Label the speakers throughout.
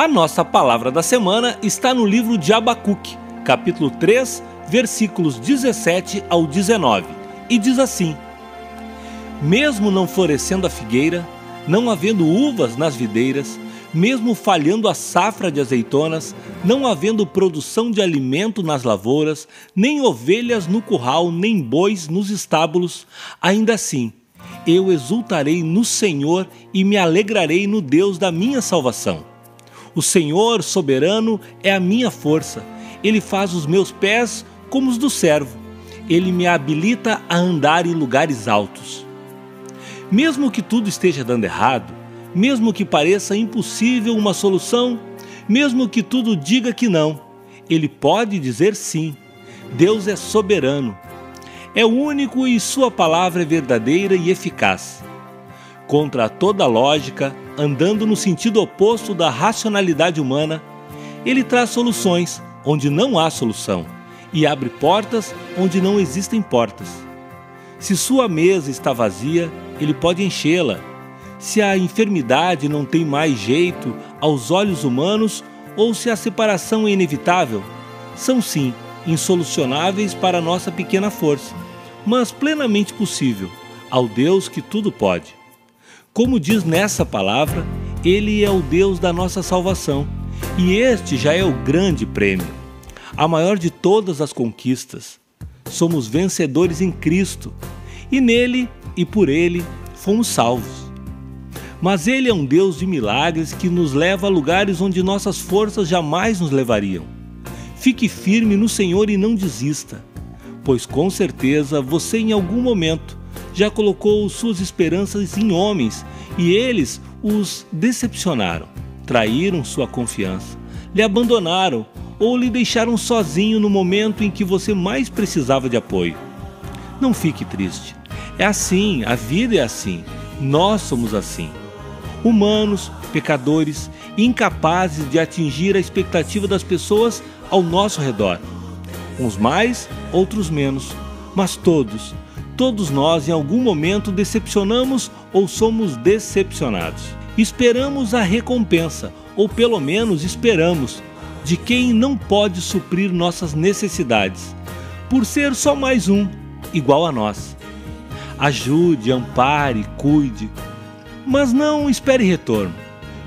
Speaker 1: A nossa palavra da semana está no livro de Abacuque, capítulo 3, versículos 17 ao 19, e diz assim: Mesmo não florescendo a figueira, não havendo uvas nas videiras, mesmo falhando a safra de azeitonas, não havendo produção de alimento nas lavouras, nem ovelhas no curral, nem bois nos estábulos, ainda assim eu exultarei no Senhor e me alegrarei no Deus da minha salvação. O Senhor soberano é a minha força. Ele faz os meus pés como os do servo. Ele me habilita a andar em lugares altos. Mesmo que tudo esteja dando errado, mesmo que pareça impossível uma solução, mesmo que tudo diga que não, ele pode dizer sim. Deus é soberano. É único e sua palavra é verdadeira e eficaz. Contra toda lógica, andando no sentido oposto da racionalidade humana, ele traz soluções onde não há solução e abre portas onde não existem portas. Se sua mesa está vazia, ele pode enchê-la. Se a enfermidade não tem mais jeito aos olhos humanos ou se a separação é inevitável, são sim insolucionáveis para nossa pequena força, mas plenamente possível ao Deus que tudo pode. Como diz nessa palavra, Ele é o Deus da nossa salvação, e este já é o grande prêmio, a maior de todas as conquistas. Somos vencedores em Cristo, e nele e por Ele fomos salvos. Mas Ele é um Deus de milagres que nos leva a lugares onde nossas forças jamais nos levariam. Fique firme no Senhor e não desista, pois com certeza você em algum momento já colocou suas esperanças em homens e eles os decepcionaram, traíram sua confiança, lhe abandonaram ou lhe deixaram sozinho no momento em que você mais precisava de apoio. Não fique triste. É assim, a vida é assim. Nós somos assim. Humanos, pecadores, incapazes de atingir a expectativa das pessoas ao nosso redor. Uns mais, outros menos, mas todos, todos nós em algum momento decepcionamos ou somos decepcionados. Esperamos a recompensa, ou pelo menos esperamos, de quem não pode suprir nossas necessidades, por ser só mais um, igual a nós. Ajude, ampare, cuide, mas não espere retorno.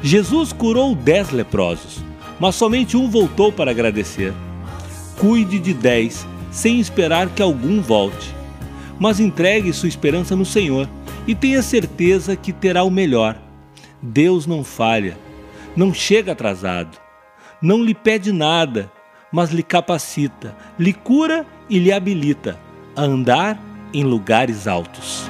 Speaker 1: Jesus curou dez leprosos, mas somente um voltou para agradecer. Cuide de dez, sem esperar que algum volte. Mas entregue sua esperança no Senhor e tenha certeza que terá o melhor. Deus não falha, não chega atrasado, não lhe pede nada, mas lhe capacita, lhe cura e lhe habilita a andar em lugares altos.